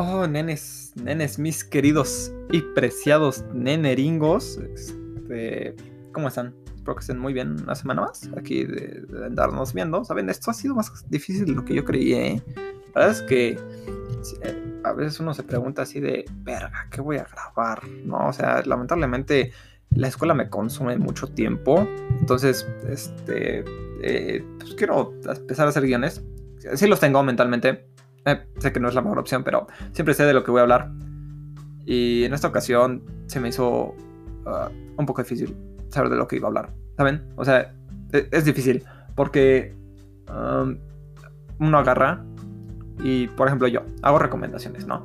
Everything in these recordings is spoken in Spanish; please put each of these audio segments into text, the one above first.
Oh, nenes, nenes, mis queridos y preciados neneringos. Este, ¿Cómo están? Espero que estén muy bien una semana más aquí de, andarnos viendo. Saben, esto ha sido más difícil de lo que yo creía. ¿eh? La verdad es que eh, a veces uno se pregunta así de, verga, ¿qué voy a grabar? No, o sea, lamentablemente la escuela me consume mucho tiempo. Entonces, este, eh, pues quiero empezar a hacer guiones. Sí los tengo mentalmente, eh, sé que no es la mejor opción, pero siempre sé de lo que voy a hablar. Y en esta ocasión se me hizo uh, un poco difícil saber de lo que iba a hablar. ¿Saben? O sea, e-, es, difícil. Porque um, uno agarra y, por ejemplo, yo hago recomendaciones, ¿no?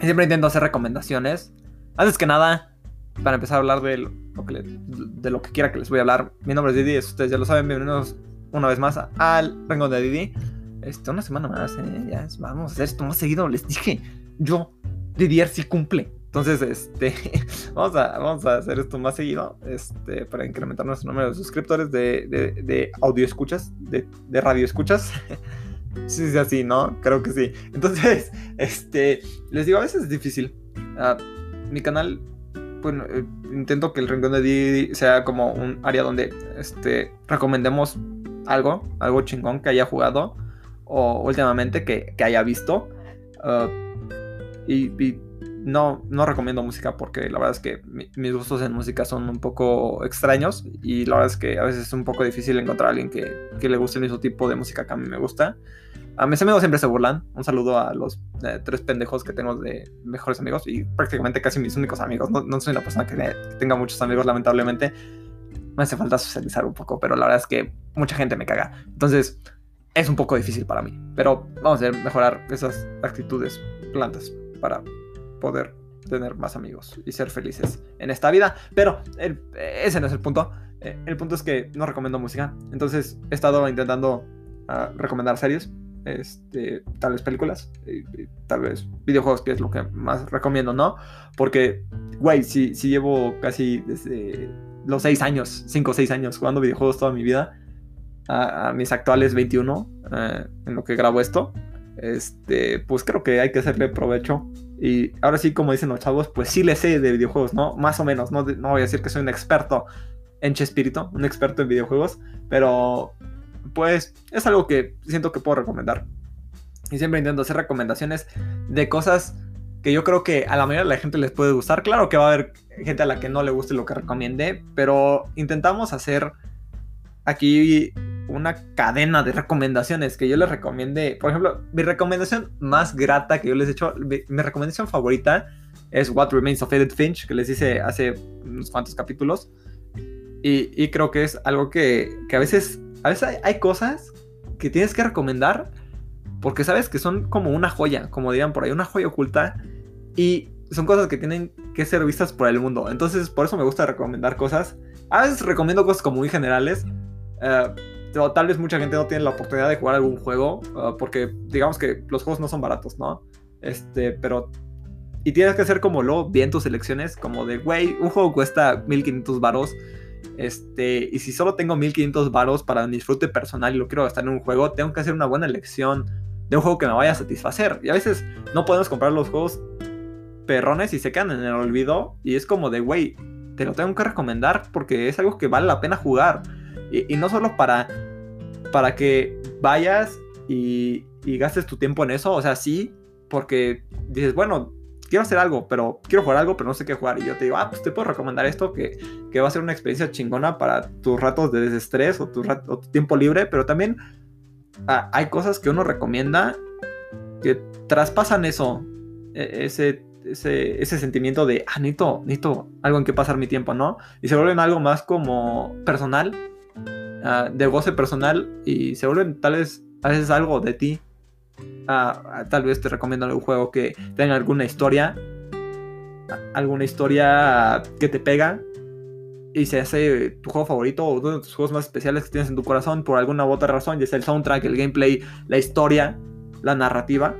Y siempre intento hacer recomendaciones. Antes que nada, para empezar a hablar de lo, que, de lo que quiera que les voy a hablar. Mi nombre es Didi, ustedes ya lo saben. Bienvenidos una vez más al Rengo de Didi. Este, una semana más, ¿eh? Ya, vamos a hacer esto más seguido. Les dije, yo, Didier sí cumple. Entonces, este, vamos a, vamos a hacer esto más seguido, este, para incrementar nuestro número de suscriptores de, de, audio escuchas, de, de radio escuchas. sí, sí, así, ¿no? Creo que sí. Entonces, este, les digo, a veces es difícil. Uh, mi canal, bueno, eh, intento que el rincón de Didi sea como un área donde, este, recomendemos algo, algo chingón que haya jugado o últimamente que, haya visto. Uh, y, no, no recomiendo música porque la verdad es que mis gustos en música son un poco extraños y la verdad es que a veces es un poco difícil encontrar a alguien que, le guste el mismo tipo de música que a mí me gusta. A mis amigos siempre se burlan. Un saludo a los eh, tres pendejos que tengo de mejores amigos y prácticamente casi mis únicos amigos. No, soy una persona que, que, tenga muchos amigos, lamentablemente. Me hace falta socializar un poco, pero la verdad es que mucha gente me caga. Entonces, es un poco difícil para mí. Pero vamos a mejorar esas actitudes plantas para poder tener más amigos y ser felices en esta vida. Pero ese no es el punto. Eh, el punto es que no recomiendo música. Entonces he estado intentando ah, recomendar series. Este, tal vez películas, tal vez videojuegos, que es lo que más recomiendo, ¿no? Porque, güey, si, si llevo casi desde los 6 años, 5 o 6 años jugando videojuegos toda mi vida, a, mis actuales 21 eh, en lo que grabo esto, este, pues creo que hay que hacerle provecho. Y ahora sí, como dicen los chavos, pues sí le sé de videojuegos, ¿no? Más o menos, no, no voy a decir que soy un experto en Chespirito, un experto en videojuegos, pero pues es algo que siento que puedo recomendar. Y siempre intento hacer recomendaciones de cosas que yo creo que a la mayoría de la gente les puede gustar. Claro que va a haber gente a la que no le guste lo que recomiende, pero intentamos hacer aquí una cadena de recomendaciones que yo les recomiende. Por ejemplo, mi recomendación más grata que yo les he hecho, mi, recomendación favorita es What Remains of Edith Finch, que les hice hace unos cuantos capítulos. Y, creo que es algo que, a veces, a veces hay, cosas que tienes que recomendar porque sabes que son como una joya, como dirían por ahí, una joya oculta. Y son cosas que tienen que ser vistas por el mundo. Entonces, por eso me gusta recomendar cosas. A veces recomiendo cosas como muy generales. Uh, tal vez mucha gente no tiene la oportunidad de jugar algún juego, ah, porque digamos que los juegos no son baratos, ¿no? Este, pero... Y tienes que hacer como lo bien tus elecciones, como de, güey, un juego cuesta 1500 varos. Este, y si solo tengo 1500 varos para mi disfrute personal y lo quiero gastar en un juego, tengo que hacer una buena elección de un juego que me vaya a satisfacer. Y a veces no podemos comprar los juegos perrones y se quedan en el olvido. Y es como de, güey, te lo tengo que recomendar porque es algo que vale la pena jugar. Y, no solo para, para que vayas y, gastes tu tiempo en eso, o sea, sí, porque dices, bueno, quiero hacer algo, pero quiero jugar algo, pero no sé qué jugar. Y yo te digo, ah, pues te puedo recomendar esto, que, va a ser una experiencia chingona para tus ratos de desestrés o tu, tiempo libre, pero también ah, hay cosas que uno recomienda que traspasan eso, e, ese, ese, ese sentimiento de, ah, necesito, necesito algo en que pasar mi tiempo, ¿no? Y se vuelven algo más como personal Ah, de goce personal y se vuelven tal vez a veces algo de ti. Uh, tal vez te recomiendo algún juego que tenga alguna historia, alguna historia que te pega y se hace tu juego favorito o uno de tus juegos más especiales que tienes en tu corazón por alguna u otra razón, ya sea el soundtrack, el gameplay, la historia, la narrativa.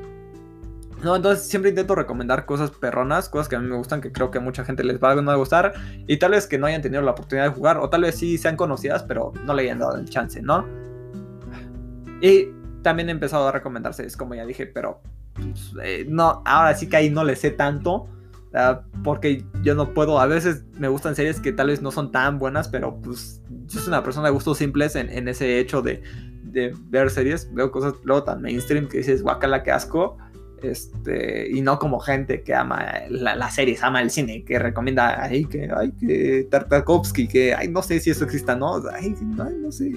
No, entonces siempre intento recomendar cosas perronas, cosas que a mí me gustan, que creo que a mucha gente les va a gustar, y tal vez que no hayan tenido la oportunidad de jugar, o tal vez sí sean conocidas, pero no le hayan dado el chance, ¿no? Y también he empezado a recomendarse, es como ya dije, pero pues, eh, no, ahora sí que ahí no le sé tanto. Ah, porque yo no puedo, a veces me gustan series que tal vez no son tan buenas, pero pues yo soy una persona de gustos simples en, ese hecho de, de, ver series. Veo cosas luego tan mainstream que dices, guacala, que asco. Este, y no como gente que ama las series, ama el cine, que recomienda, ay, que, ay, que Tartakovsky, que, ay, no sé si eso exista, ¿no? Ay, no sé.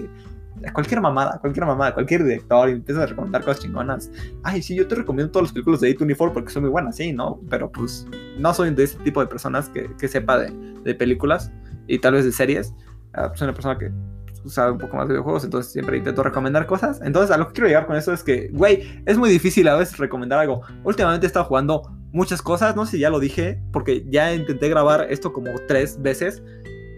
Cualquier mamada, cualquier mamada, cualquier director, empieza a recomendar cosas chingonas. Ay, sí, yo te recomiendo todas las películas de A24 porque son muy buenas, sí, ¿no? Pero pues no soy de ese tipo de personas que, que sepa de, de, películas y tal vez de series. Uh, soy una persona que sabe un poco más de videojuegos, entonces siempre intento recomendar cosas. Entonces, a lo que quiero llegar con eso es que, güey, es muy difícil a veces recomendar algo. Últimamente he estado jugando muchas cosas, no sé si ya lo dije, porque ya intenté grabar esto como tres veces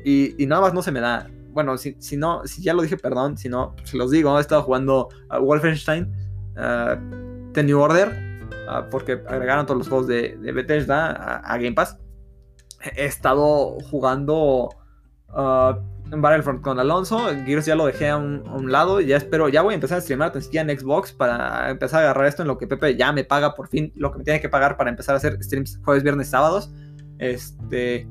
y, nada más no se me da. Bueno, si, si, no, si ya lo dije, perdón, si no, se los digo, he estado jugando a Wolfenstein, uh, The New Order, porque agregaron todos los juegos de, Bethesda a, Game Pass. He estado jugando... Uh, Battlefront con Alonso. Gears ya lo dejé a un, lado. Ya espero, ya voy a empezar a streamar en Xbox para empezar a agarrar esto en lo que Pepe ya me paga por fin lo que me tiene que pagar para empezar a hacer streams jueves, viernes, sábados. Este.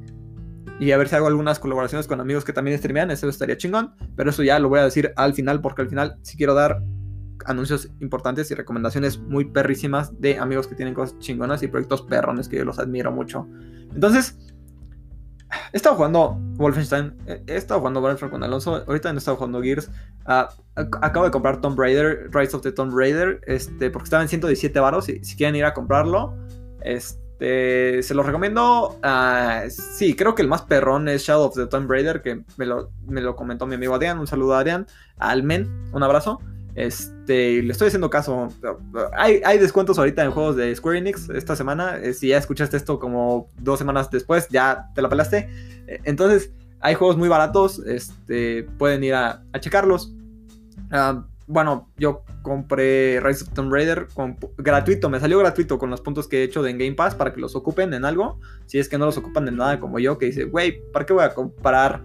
Y a ver si hago algunas colaboraciones con amigos que también streamean. Eso estaría chingón. Pero eso ya lo voy a decir al final, porque al final sí quiero dar anuncios importantes y recomendaciones muy perrísimas de amigos que tienen cosas chingonas y proyectos perrones que yo los admiro mucho. Entonces, He estado jugando Wolfenstein, he estado jugando Battlefront con Alonso, ahorita no he estado jugando Gears. Ah, acabo de comprar Tomb Raider, Rise of the Tomb Raider, este, porque estaba en 117 baros. Si quieren ir a comprarlo, este, se los recomiendo. Uh, sí, creo que el más perrón es Shadow of the Tomb Raider, que me lo, me lo comentó mi amigo Adrián. Un saludo a Adrián, al Men, un abrazo. Este, le estoy haciendo caso. Hay, hay, descuentos ahorita en juegos de Square Enix esta semana. Eh, si ya escuchaste esto como dos semanas después, ya te la pelaste. Eh, entonces, hay juegos muy baratos. Este, pueden ir a, checarlos. Ah, bueno, yo compré Rise of Tomb Raider gratuito. Me salió gratuito con los puntos que he hecho de Game Pass para que los ocupen en algo. Si es que no los ocupan en nada como yo, que dice, güey, ¿para qué voy a comparar?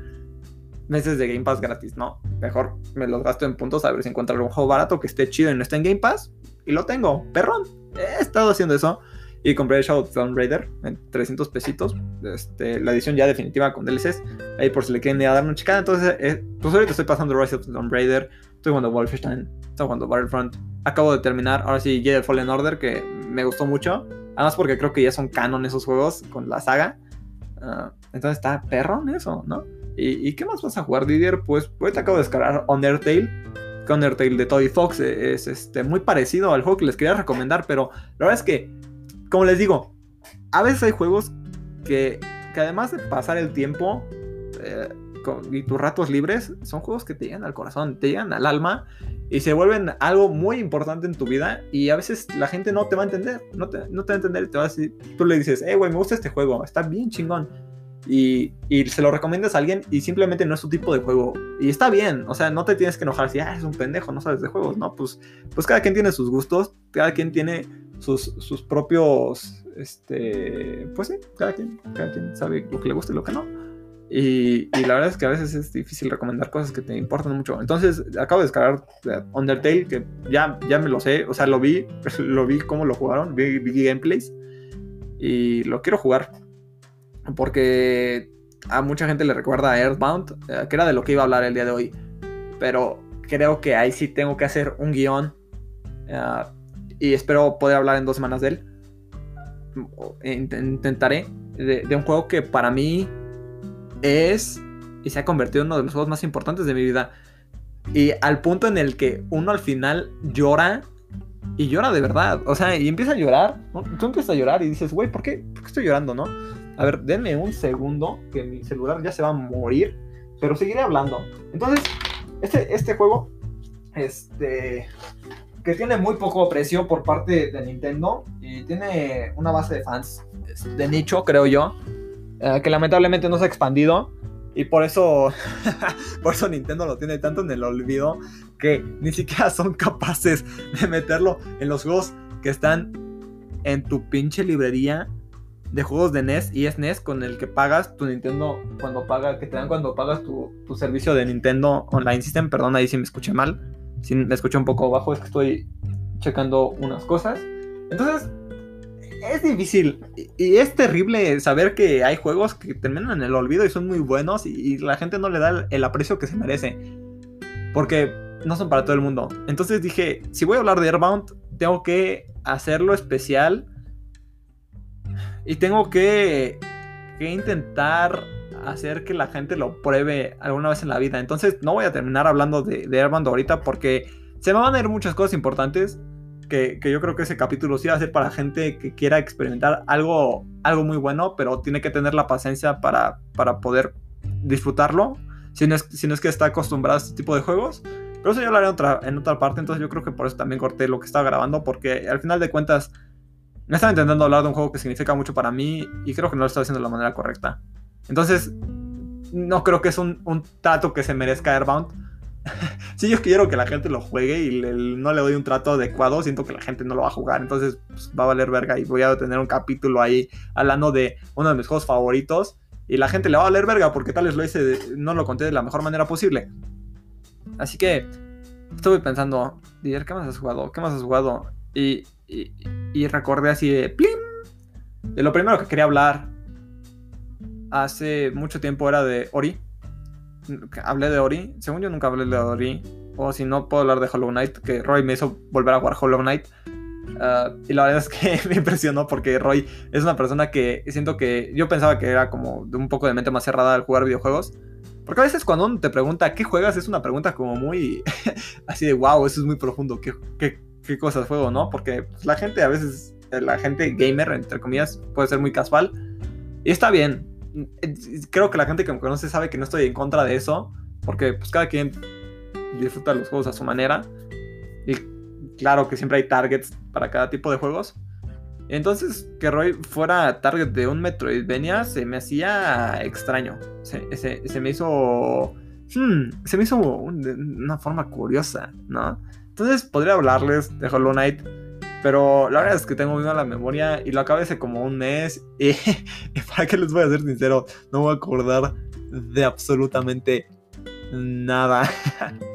Meses de Game Pass gratis, ¿no? Mejor me los gasto en puntos a ver si encuentro algún juego barato que esté chido y no esté en Game Pass. Y lo tengo, perrón. He estado haciendo eso. Y compré Shadow Tomb Raider en 300 pesitos. Este, la edición ya definitiva con DLCs. Ahí por si le quieren ir dar una chicada. Entonces, eh, pues ahorita estoy pasando Rise of Tomb Raider. Estoy jugando Wolfenstein. Estoy jugando Battlefront. Acabo de terminar. Ahora sí, Jedi Fallen Order, que me gustó mucho. Además, porque creo que ya son canon esos juegos con la saga. Ah, entonces está perrón eso, ¿no? ¿Y, qué más vas a jugar, Didier? Pues te acabo de descargar Undertale. Que Undertale de Toy Fox es este, muy parecido al juego que les quería recomendar, pero la verdad es que, como les digo, a veces hay juegos que, que además de pasar el tiempo eh, y tus ratos libres, son juegos que te llegan al corazón, te llegan al alma y se vuelven algo muy importante en tu vida y a veces la gente no te va a entender, no te, no te va a entender, te va a decir, tú le dices, eh, güey, me gusta este juego, está bien chingón y, se lo recomiendas a alguien y simplemente no es su tipo de juego. Y está bien, o sea, no te tienes que enojar si, ah, es un pendejo, no sabes de juegos, ¿no? Pues, pues cada quien tiene sus gustos, cada quien tiene sus, sus propios, este, pues sí, cada quien, cada quien sabe lo que le gusta y lo que no. Y, y, la verdad es que a veces es difícil recomendar cosas que te importan mucho. Entonces, acabo de descargar eh, Undertale, que ya, ya me lo sé, o sea, lo vi, lo vi cómo lo jugaron, vi, vi gameplays y lo quiero jugar porque a mucha gente le recuerda a Earthbound, eh, que era de lo que iba a hablar el día de hoy. Pero creo que ahí sí tengo que hacer un guion. Eh, y espero poder hablar en dos semanas de él. Intentaré. De, un juego que para mí es y se ha convertido en uno de los juegos más importantes de mi vida. Y al punto en el que uno al final llora. Y llora de verdad. O sea, y empieza a llorar. Tú empiezas a llorar y dices, güey, ¿por ¿por qué estoy llorando, no? A ver, denme un segundo, que mi celular ya se va a morir, pero seguiré hablando. Entonces, este, este juego, este, que tiene muy poco precio por parte de Nintendo y tiene una base de fans de nicho, creo yo, eh, que lamentablemente no se ha expandido. Y por eso, por eso Nintendo lo tiene tanto en el olvido que ni siquiera son capaces de meterlo en los juegos que están en tu pinche librería de juegos de NES y es NES con el que pagas tu Nintendo cuando paga, que te dan cuando pagas tu, servicio de Nintendo Online System. Perdón, ahí si me escuché mal. Si me escuché un poco bajo, es que estoy checando unas cosas. Entonces, es difícil y es terrible saber que hay juegos que terminan en el olvido y son muy buenos y, la gente no le da el, aprecio que se merece. Porque no son para todo el mundo. Entonces dije, si voy a hablar de Airbound, tengo que hacerlo especial y tengo que, que intentar hacer que la gente lo pruebe alguna vez en la vida. Entonces no voy a terminar hablando de, de ahorita porque se me van a ir muchas cosas importantes que, yo creo que ese capítulo sí va a ser para gente que quiera experimentar algo, algo muy bueno, pero tiene que tener la paciencia para, para poder disfrutarlo, si no, es, si no es que está acostumbrado a este tipo de juegos. Pero eso yo haré en otra, en otra parte, entonces yo creo que por eso también corté lo que estaba grabando, porque al final de cuentas me estaba intentando hablar de un juego que significa mucho para mí y creo que no lo estoy haciendo de la manera correcta. Entonces, no creo que es un, un trato que se merezca Airbound si yo quiero que la gente lo juegue y no le doy un trato adecuado, siento que la gente no lo va a jugar. Entonces pues, va a valer verga y voy a tener un capítulo ahí hablando de uno de mis juegos favoritos. Y la gente le va a valer verga porque tal vez lo hice, no lo conté de la mejor manera posible. Así que estuve pensando, Dier, ¿qué más has jugado? ¿Qué más has jugado? Y, y, recordé así de ¡plim! De lo primero que quería hablar hace mucho tiempo era de Ori hablé de Ori. Según yo nunca hablé de Ori. O si no, puedo hablar de Hollow Knight, que Roy me hizo volver a jugar Hollow Knight. Ah, y la verdad es que me impresionó porque Roy es una persona que siento que yo pensaba que era como de un poco de mente más cerrada al jugar videojuegos. Porque a veces cuando uno te pregunta qué juegas es una pregunta como muy así de wow, eso es muy profundo, ¿qué, qué, qué cosas juego, no? Porque pues, la gente a veces, la gente gamer, entre comillas, puede ser muy casual. Y está bien, creo que la gente que me conoce sabe que no estoy en contra de eso, porque pues cada quien disfruta los juegos a su manera. Y claro que siempre hay targets para cada tipo de juegos. Entonces, que Roy fuera target de un Metroidvania se me hacía extraño. Se, se, me hizo. Hmm, se me hizo de una forma curiosa, ¿no? Entonces, podría hablarles de Hollow Knight pero la verdad es que tengo muy mala memoria y lo acabé hace como un mes. Y, para qué les voy a ser sincero, no voy a acordar de absolutamente nada.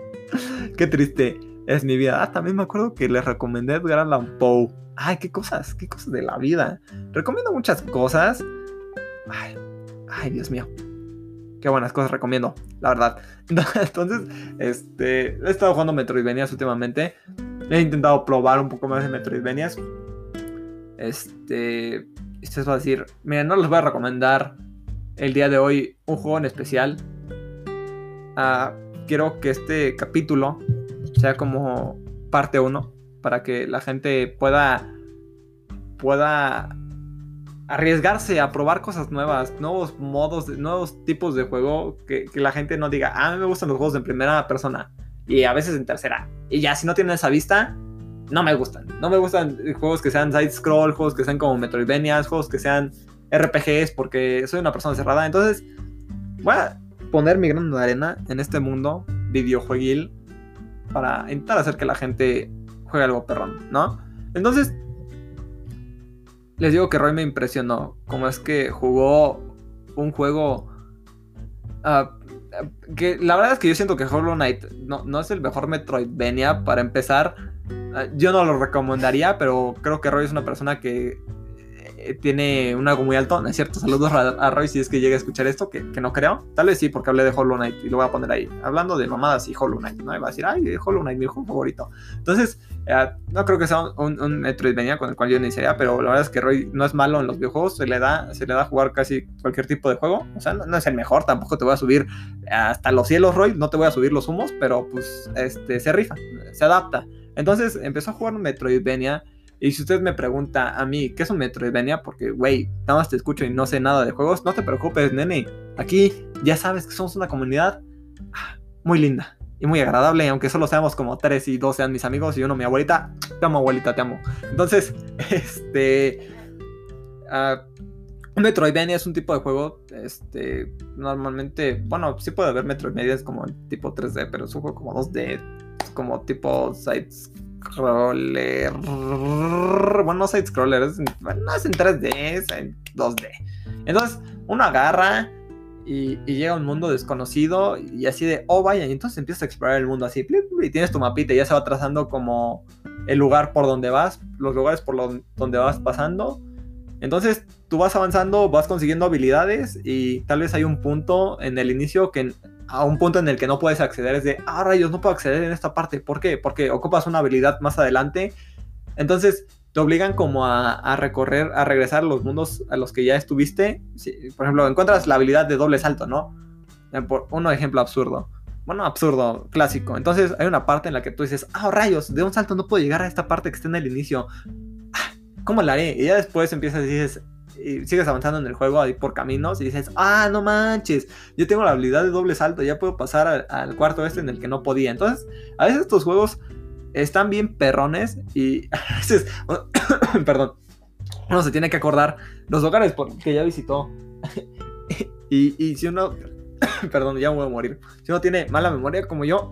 qué triste es mi vida. Ah, también me acuerdo que les recomendé Edgar Allan Poe. Ay, qué cosas, qué cosas de la vida. Recomiendo muchas cosas. Ay, ay, Dios mío. Qué buenas cosas recomiendo, la verdad. Entonces, este, he estado jugando Metroidvanias últimamente. He intentado probar un poco más de Metroidvanias. Este. Esto va a decir. Miren, no les voy a recomendar el día de hoy un juego en especial. Ah, quiero que este capítulo sea como parte 1. Para que la gente pueda. Pueda arriesgarse a probar cosas nuevas, nuevos modos, nuevos tipos de juego, que, la gente no diga, ah, a mí me gustan los juegos en primera persona y a veces en tercera. Y ya si no tienen esa vista, no me gustan. No me gustan juegos que sean side scroll, juegos que sean como Metroidvanias, juegos que sean RPGs, porque soy una persona cerrada. Entonces, voy a poner mi grano de arena en este mundo videojueguil para intentar hacer que la gente juegue algo perrón, ¿no? Entonces, les digo que Roy me impresionó. Como es que jugó un juego que la verdad es que yo siento que Hollow Knight no, no es el mejor Metroidvania para empezar. Ah, yo no lo recomendaría, pero creo que Roy es una persona que tiene un algo muy alto, ¿no es cierto? Saludos a, Roy si es que llega a escuchar esto, que, no creo. Tal vez sí, porque hablé de Hollow Knight y lo voy a poner ahí. Hablando de mamadas y Hollow Knight, ¿no? Y va a decir, ay, Hollow Knight, mi juego favorito. Entonces, eh, no creo que sea un, un, Metroidvania con el cual yo iniciaría, pero la verdad es que Roy no es malo en los videojuegos, se le da, se le da a jugar casi cualquier tipo de juego. O sea, no, es el mejor, tampoco te voy a subir hasta los cielos, Roy, no te voy a subir los humos, pero pues este, se rifa, se adapta. Entonces empezó a jugar un Metroidvania y si usted me pregunta a mí, ¿qué es un Metroidvania? Porque, güey, nada más te escucho y no sé nada de juegos, no te preocupes, nene. Aquí ya sabes que somos una comunidad ah, muy linda y muy agradable, aunque solo seamos como tres y dos sean mis amigos y uno mi abuelita. Te amo, abuelita, te amo. Entonces, este. Uh, Metroidvania es un tipo de juego, este, normalmente, bueno, sí puede haber Metroidvania como tipo 3D, pero es un juego como 2D, como tipo sides scroller. Bueno, no side scroller, no es en 3D, es en 2D. Entonces, uno agarra y, llega a un mundo desconocido y así de, oh vaya, y entonces empiezas a explorar el mundo así, y tienes tu mapita y ya se va trazando como el lugar por donde vas, los lugares por donde vas pasando. Entonces tú vas avanzando, vas consiguiendo habilidades y tal vez hay un punto en el inicio que a un punto en el que no puedes acceder es de, ah rayos, no puedo acceder en esta parte. ¿Por qué? Porque ocupas una habilidad más adelante. Entonces te obligan como a, recorrer, a regresar a los mundos a los que ya estuviste. por ejemplo, encuentras la habilidad de doble salto, ¿no? Eh, por un ejemplo absurdo. Bueno, absurdo, clásico. Entonces hay una parte en la que tú dices, ah, rayos, de un salto no puedo llegar a esta parte que está en el inicio. Ah, ¿Cómo la haré? Y ya después empiezas y dices, y sigues avanzando en el juego ahí por caminos y dices, ah, no manches, yo tengo la habilidad de doble salto, ya puedo pasar al, cuarto este en el que no podía. Entonces, a veces estos juegos están bien perrones y a veces, perdón, uno se tiene que acordar los lugares que ya visitó. y, si uno, perdón, ya voy a morir, si uno tiene mala memoria como yo,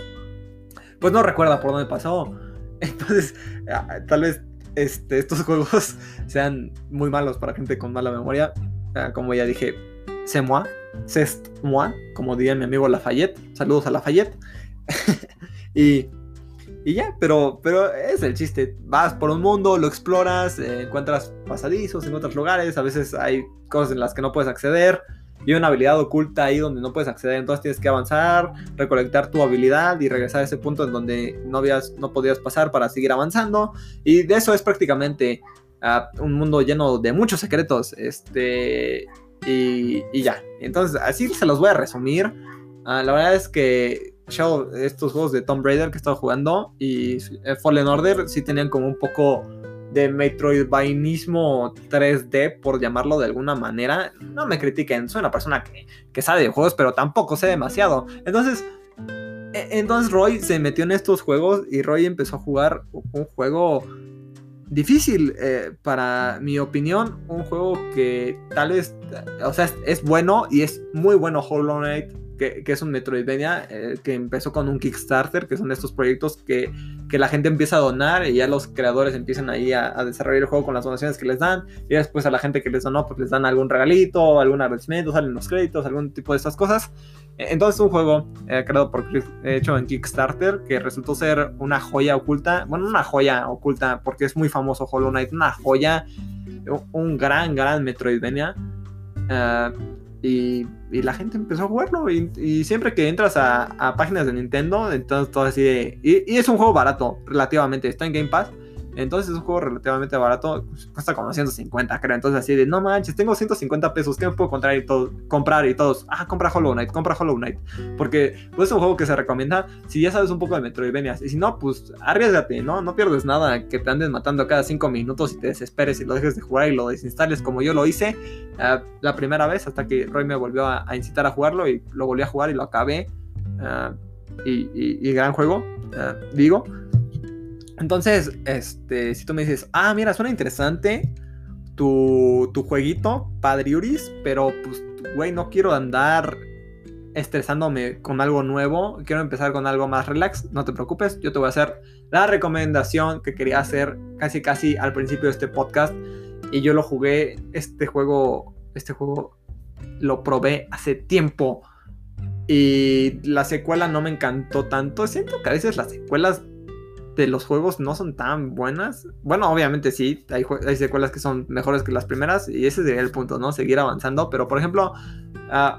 pues no recuerda por dónde pasó. Entonces, ah, tal vez este, estos juegos sean muy malos para gente con mala memoria. Como ya dije, c'est moi, c'est moi, como diría mi amigo Lafayette. Saludos a Lafayette. y y ya, pero, pero es el chiste. Vas por un mundo, lo exploras, eh, encuentras pasadizos, encuentras lugares, a veces hay cosas en las que no puedes acceder. Y una habilidad oculta ahí donde no puedes acceder. Entonces tienes que avanzar, recolectar tu habilidad y regresar a ese punto en donde no, habías, no podías pasar para seguir avanzando. Y de eso es prácticamente ah, un mundo lleno de muchos secretos. Este. Y, ya. Entonces, así se los voy a resumir. Ah, la verdad es que estos juegos de Tomb Raider que estaba jugando y eh, Fallen Order sí tenían como un poco de Metroidvainismo 3D, por llamarlo de alguna manera. No me critiquen, soy una persona que, que sabe de juegos, pero tampoco sé demasiado. Entonces, e, entonces Roy se metió en estos juegos y Roy empezó a jugar un juego difícil, eh, para mi opinión, un juego que tal vez, o sea, es bueno y es muy bueno Hollow Knight que, es un Metroidvania eh, que empezó con un Kickstarter, que son estos proyectos que, que, la gente empieza a donar y ya los creadores empiezan ahí a, desarrollar el juego con las donaciones que les dan y después a la gente que les donó pues les dan algún regalito, algún agradecimiento, salen los créditos, algún tipo de estas cosas. E, entonces un juego eh, creado por hecho en Kickstarter que resultó ser una joya oculta, bueno, una joya oculta porque es muy famoso Hollow Knight, una joya, un gran, gran Metroidvania. Uh, y, la gente empezó a jugarlo. Y, siempre que entras a, páginas de Nintendo, entonces todo así de. Y, es un juego barato, relativamente. Está en Game Pass. Entonces es un juego relativamente barato, cuesta como 150, creo. Entonces así de, no manches, tengo 150 pesos, ¿qué me puedo comprar y, todo, comprar y todos? Ah, compra Hollow Knight, compra Hollow Knight. Porque pues, es un juego que se recomienda si ya sabes un poco de Metroidvania. Y si no, pues arriesgate, ¿no? No pierdes nada que te anden matando cada 5 minutos y te desesperes y lo dejes de jugar y lo desinstales como yo lo hice uh, la primera vez hasta que Roy me volvió a, incitar a jugarlo y lo volví a jugar y lo acabé. Uh, y, y, gran juego, uh, digo. Entonces, este, si tú me dices, ah, mira, suena interesante tu, tu jueguito, Padriuris, pero pues, güey, no quiero andar estresándome con algo nuevo, quiero empezar con algo más relax, no te preocupes, yo te voy a hacer la recomendación que quería hacer casi casi al principio de este podcast y yo lo jugué, este juego, este juego lo probé hace tiempo y la secuela no me encantó tanto, siento que a veces las secuelas de los juegos no son tan buenas. Bueno, obviamente sí, hay, secuelas que son mejores que las primeras y ese sería el punto, ¿no? Seguir avanzando. Pero por ejemplo, ah,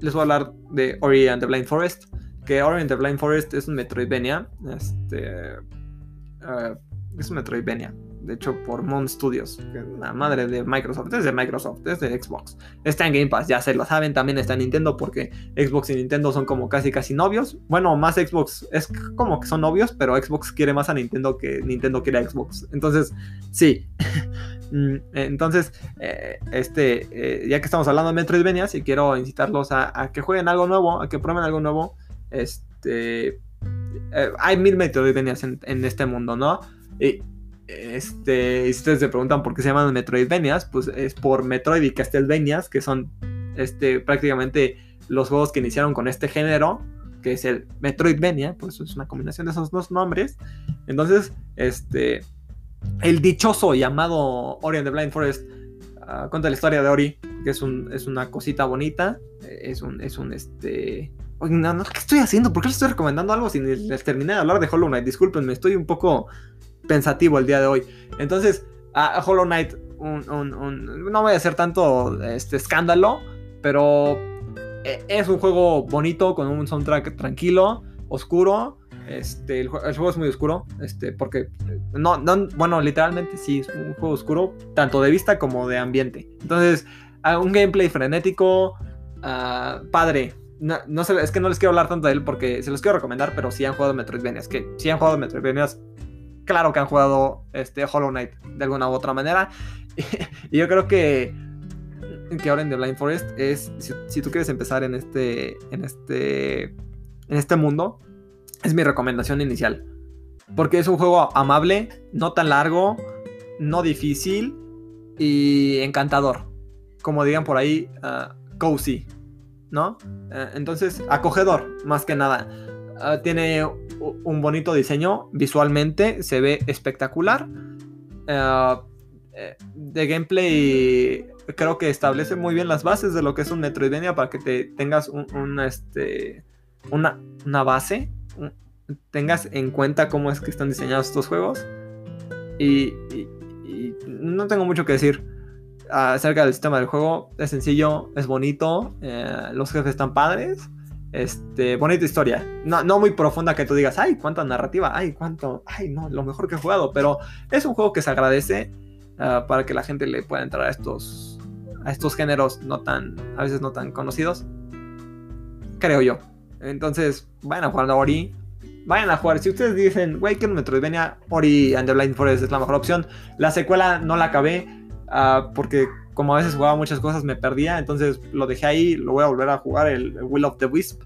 les voy a hablar de Ori and the Blind Forest. Que Ori and the Blind Forest es un Metroidvania. Este, ah, es un Metroidvania de hecho por Moon Studios, la madre de Microsoft, es de Microsoft, es de Xbox. Está en Game Pass, ya se lo saben, también está en Nintendo porque Xbox y Nintendo son como casi casi novios. Bueno, más Xbox es como que son novios, pero Xbox quiere más a Nintendo que Nintendo quiere a Xbox. Entonces, sí. Mm, entonces, eh, este, eh, ya que estamos hablando de Metroidvania, si quiero incitarlos a, que jueguen algo nuevo, a que prueben algo nuevo, este, eh, hay mil Metroidvanias en, en este mundo, ¿no? Y, este, si ustedes se preguntan por qué se llaman Metroidvanias, pues es por Metroid y Castlevanias, que son este, prácticamente los juegos que iniciaron con este género, que es el Metroidvania, pues es una combinación de esos dos nombres. Entonces, este, el dichoso llamado Ori and the Blind Forest ah, cuenta la historia de Ori, que es, un, es una cosita bonita. Es un, es un este. ¿qué estoy haciendo? ¿Por qué les estoy recomendando algo si les terminé de hablar de Hollow Knight? Disculpenme, estoy un poco pensativo el día de hoy. Entonces, Hollow Knight, no voy a hacer tanto este escándalo, pero eh, es un juego bonito con un soundtrack tranquilo, oscuro. Este, el, juego es muy oscuro, este, porque no, no, bueno, literalmente sí, es un juego oscuro, tanto de vista como de ambiente. Entonces, un gameplay frenético, ah, padre. No, no es que no les quiero hablar tanto de él porque se los quiero recomendar, pero si han jugado Metroidvania, es que si han jugado Metroidvania, claro que han jugado este, Hollow Knight de alguna u otra manera. y yo creo que que ahora en The Blind Forest es si, tú quieres empezar en este en este en este mundo es mi recomendación inicial. Porque es un juego amable no tan largo no difícil y encantador. Como digan por ahí uh, cozy no uh, entonces acogedor más que nada uh, tiene un bonito diseño visualmente se ve espectacular eh, de gameplay creo que establece muy bien las bases de lo que es un Metroidvania para que te tengas un, este, una, una base, tengas en cuenta cómo es que están diseñados estos juegos. Y, no tengo mucho que decir acerca del sistema del juego. Es sencillo, es bonito, eh, los jefes están padres. Este, bonita historia. No, muy profunda que tú digas, ay, cuánta narrativa, ay, cuánto, ay, no, lo mejor que he jugado. Pero es un juego que se agradece ah, para que la gente le pueda entrar a estos, a estos géneros no tan, a veces no tan conocidos. Creo yo. Entonces, vayan a jugar a Ori. Vayan a jugar. Si ustedes dicen, güey, quiero Metroidvania, Ori and the Blind Forest es la mejor opción. La secuela no la acabé ah, porque como a veces jugaba muchas cosas me perdía. Entonces lo dejé ahí. Lo voy a volver a jugar, el Will of the Wisp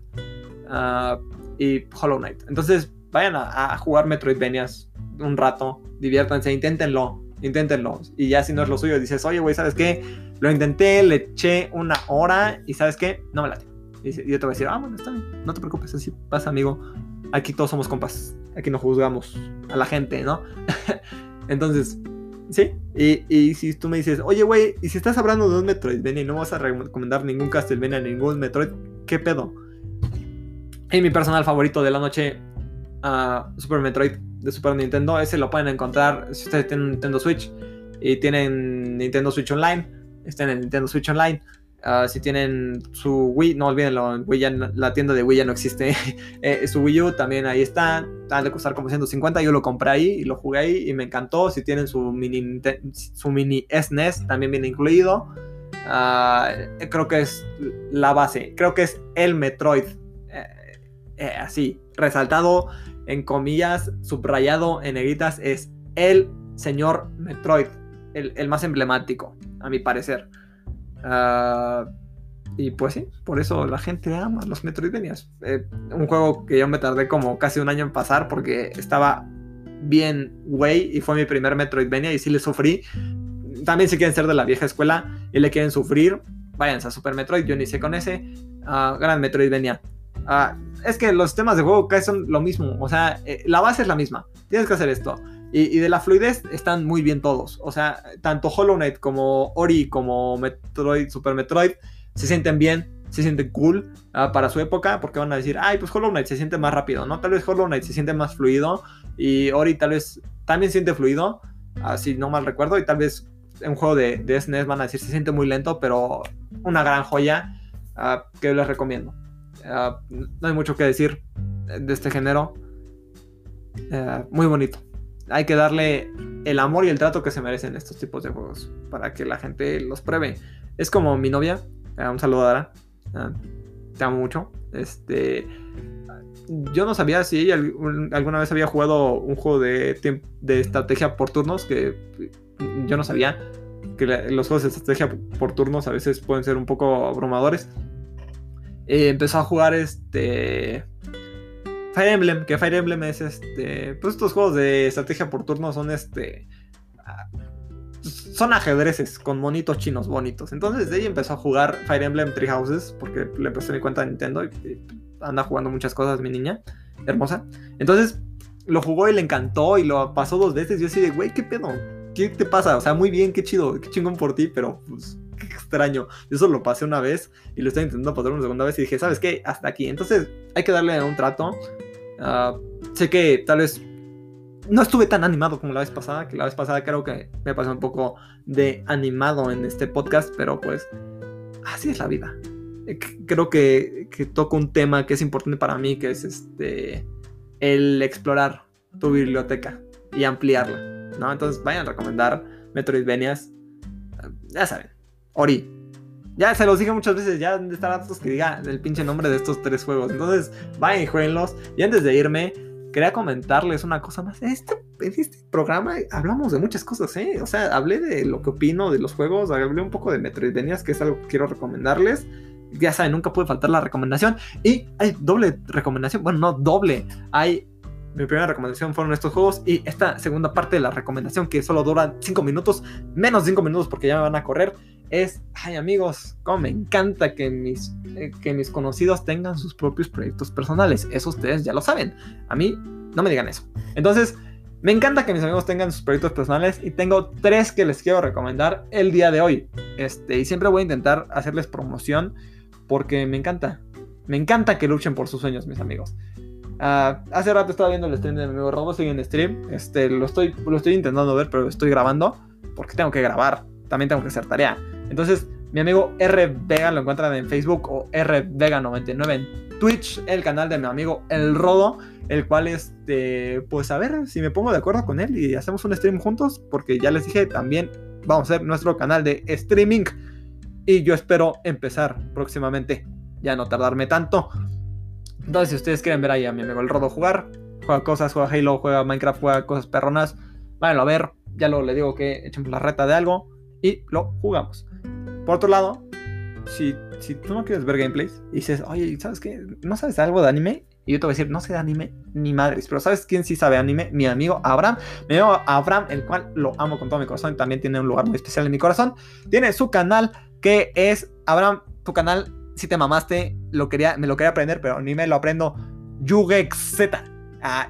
uh, y Hollow Knight. Entonces vayan a, a jugar Metroidvanias un rato. Diviértanse, inténtenlo inténtenlo. Y ya si no es lo suyo, dices, oye, güey, ¿sabes qué? Lo intenté, le eché una hora y ¿sabes qué? No me late. Y yo te voy a decir, ah, bueno, está bien, no te preocupes, así pasa, amigo. Aquí todos somos compas, aquí no juzgamos a la gente, ¿no? Entonces, sí. Y, y, si tú me dices, oye, güey, y si estás hablando de un Metroidvania y no vas a recomendar ningún Castlevania, ningún Metroid, ¿qué pedo? Y mi personal favorito de la noche, uh, Super Metroid de Super Nintendo. Ese lo pueden encontrar si ustedes tienen Nintendo Switch y tienen Nintendo Switch Online. Estén en Nintendo Switch Online. Ah, si tienen su Wii, no olvídenlo, la tienda de Wii ya no existe. Eh, su Wii U también ahí está. Ha de costar como 150. Yo lo compré ahí y lo jugué ahí y me encantó. Si tienen su mini, su mini SNES, e también viene incluido. Ah, creo que es la base. Creo que es el Metroid. Eh, eh, así, resaltado en comillas, subrayado en negritas, es el señor Metroid, el, más emblemático, a mi parecer. Ah, y pues sí, por eso la gente ama los Metroidvanias. Eh, un juego que yo me tardé como casi un año en pasar porque estaba bien güey y fue mi primer Metroidvania y sí le sufrí. También si quieren ser de la vieja escuela y le quieren sufrir, váyanse a Super Metroid, yo ni sé con ese. Uh, gran Metroidvania. Ah, es que los temas de juego casi son lo mismo. O sea, eh, la base es la misma. Tienes que hacer esto. Y, de la fluidez están muy bien todos. O sea, tanto Hollow Knight como Ori como Metroid, Super Metroid se sienten bien, se sienten cool ah, para su época. Porque van a decir, ay, pues Hollow Knight se siente más rápido, ¿no? Tal vez Hollow Knight se siente más fluido. Y Ori tal vez también siente fluido. Así no mal recuerdo. Y tal vez en un juego de, SNES van a decir, se siente muy lento, pero una gran joya ah, que les recomiendo. Ah, no hay mucho que decir de este género. Ah, muy bonito. Hay que darle el amor y el trato que se merecen estos tipos de juegos para que la gente los pruebe. Es como mi novia. Ah, un saludo a Dara. te amo mucho. Este. Yo no sabía si ella alguna vez había jugado un juego de, de estrategia por turnos. Que yo no sabía que los juegos de estrategia por turnos a veces pueden ser un poco abrumadores. Eh, empezó a jugar este Fire Emblem, que Fire Emblem es este, pues estos juegos de estrategia por turno son este ah, son ajedrezes con monitos chinos bonitos. Entonces de ahí empezó a jugar Fire Emblem Three Houses porque le empezó mi cuenta de Nintendo y, anda jugando muchas cosas mi niña, hermosa. Entonces lo jugó y le encantó y lo pasó dos veces. Yo así de, güey, ¿qué pedo? ¿qué te pasa? O sea, muy bien, qué chido, qué chingón por ti, pero pues qué extraño. Yo solo lo pasé una vez y lo estoy intentando pasar una segunda vez y dije, ¿sabes qué? Hasta aquí. Entonces hay que darle un trato. Ah, sé que tal vez no estuve tan animado como la vez pasada, que la vez pasada creo que me pasó un poco de animado en este podcast, pero pues así es la vida. Eh, creo que, toco un tema que es importante para mí, que es este el explorar tu biblioteca y ampliarla, ¿no? Entonces vayan a recomendar Metroidvanias, ya saben, Ori. Ya se los dije muchas veces, ya de estar hartos que diga el pinche nombre de estos tres juegos. Entonces, vayan y jueguenlos. Y antes de irme, quería comentarles una cosa más. Este, en este programa hablamos de muchas cosas, ¿eh? O sea, hablé de lo que opino de los juegos, hablé un poco de Metroidvanias, que es algo que quiero recomendarles. Ya saben, nunca puede faltar la recomendación. Y hay doble recomendación, bueno, no doble. Hay mi primera recomendación fueron estos juegos y esta segunda parte de la recomendación que solo dura 5 minutos, menos 5 minutos porque ya me van a correr, es, ay amigos, como me encanta que mis, eh, que mis conocidos tengan sus propios proyectos personales. Eso ustedes ya lo saben. A mí no me digan eso. Entonces, me encanta que mis amigos tengan sus proyectos personales y tengo tres que les quiero recomendar el día de hoy. Este, y siempre voy a intentar hacerles promoción porque me encanta. Me encanta que luchen por sus sueños, mis amigos. Ah, hace rato estaba viendo el stream de mi amigo Robo, estoy en stream. Este, lo estoy, lo estoy intentando ver, pero estoy grabando porque tengo que grabar. También tengo que hacer tarea. Entonces, mi amigo R Vega lo encuentran en Facebook o R Vega 99 en Twitch, el canal de mi amigo El Rodo, el cual este, pues a ver si me pongo de acuerdo con él y hacemos un stream juntos, porque ya les dije, también vamos a hacer nuestro canal de streaming y yo espero empezar próximamente, ya no tardarme tanto. Entonces, si ustedes quieren ver ahí a mi amigo el Rodo jugar, juega cosas, juega Halo, juega Minecraft, juega cosas perronas, váyanlo a ver. Ya lo le digo que echemos la reta de algo y lo jugamos. Por otro lado, si, si tú no quieres ver gameplays y dices, oye, ¿sabes qué? ¿No sabes algo de anime? Y yo te voy a decir, no sé de anime ni madres, pero ¿sabes quién sí sabe anime? Mi amigo Abraham. Mi amigo Abraham, el cual lo amo con todo mi corazón y también tiene un lugar muy especial en mi corazón. Tiene su canal que es, Abraham, tu canal si te mamaste, lo quería, me lo quería aprender, pero ni me lo aprendo. Yugex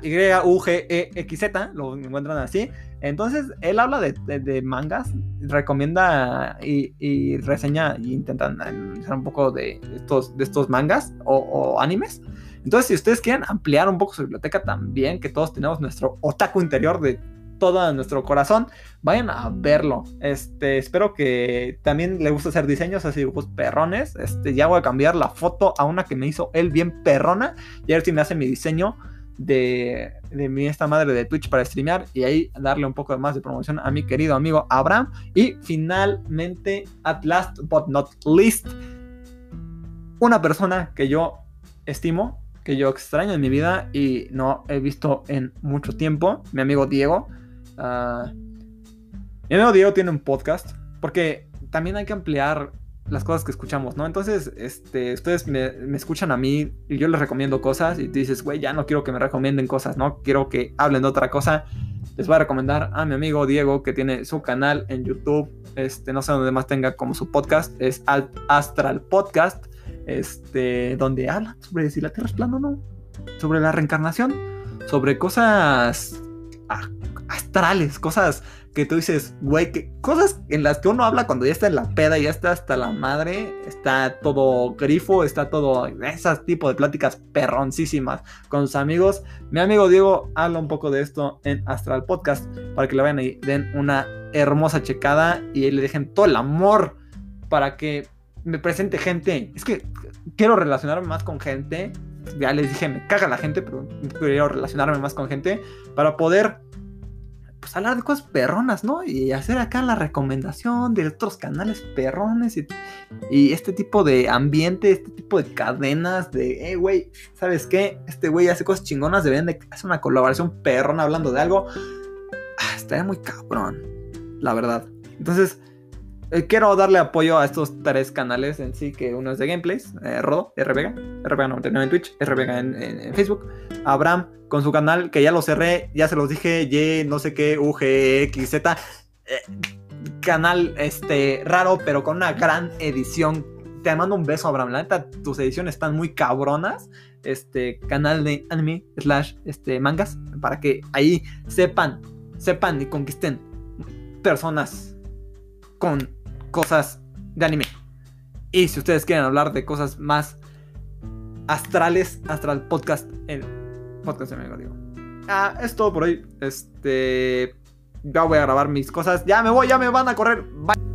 Y-U-G-E-X-Z, lo encuentran así. Entonces, él habla de, mangas, recomienda y, reseña y intentan analizar un poco de estos, de estos mangas o, o, animes. Entonces, si ustedes quieren ampliar un poco su biblioteca también, que todos tenemos nuestro otaku interior de todo nuestro corazón, vayan a verlo. Este, espero que también le guste hacer diseños así dibujos perrones. Este, ya voy a cambiar la foto a una que me hizo él bien perrona y a ver si me hace mi diseño de, de mi esta madre de Twitch para streamear y ahí darle un poco más de promoción a mi querido amigo Abraham. Y finalmente, at last but not least, una persona que yo estimo, que yo extraño en mi vida y no he visto en mucho tiempo, mi amigo Diego. Uh, mi amigo Diego tiene un podcast porque también hay que ampliar las cosas que escuchamos, ¿no? Entonces, este, ustedes me, escuchan a mí y yo les recomiendo cosas y tú dices, güey, ya no quiero que me recomienden cosas, ¿no? Quiero que hablen de otra cosa. Les voy a recomendar a mi amigo Diego que tiene su canal en YouTube, este, no sé dónde más tenga como su podcast, es Astral Podcast, este, donde habla sobre si la Tierra es plana o no, sobre la reencarnación, sobre cosas astrales, cosas que tú dices, güey, que cosas en las que uno habla cuando ya está en la peda, ya está hasta la madre, está todo grifo, está todo ese tipo de pláticas perroncísimas con sus amigos. Mi amigo Diego habla un poco de esto en Astral Podcast para que le vayan y den una hermosa checada y le dejen todo el amor para que me presente gente. Es que quiero relacionarme más con gente. Ya les dije, me caga la gente, pero quiero relacionarme más con gente para poder pues hablar de cosas perronas, ¿no? Y hacer acá la recomendación de otros canales perrones y, este tipo de ambiente, este tipo de cadenas de, eh, güey, ¿sabes qué? Este güey hace cosas chingonas, deberían de hacer una colaboración perrona hablando de algo. Ah, estaría muy cabrón, la verdad. Entonces, eh, quiero darle apoyo a estos tres canales en sí, que uno es de gameplays, eh, Rodo, RVega, RVega99 en Twitch, RVega en, en, Facebook, Abraham con su canal, que ya lo cerré, ya se los dije, Y, no sé qué, UGXZ, eh, canal este, raro, pero con una gran edición. Te mando un beso, Abraham, la neta, tus ediciones están muy cabronas, este canal de anime slash este, mangas, para que ahí sepan, sepan y conquisten personas con cosas de anime. Y si ustedes quieren hablar de cosas más astrales, Astral Podcast, el podcast de mi digo. Ah, es todo por hoy. Este. Ya voy a grabar mis cosas. Ya me voy, ya me van a correr. Bye.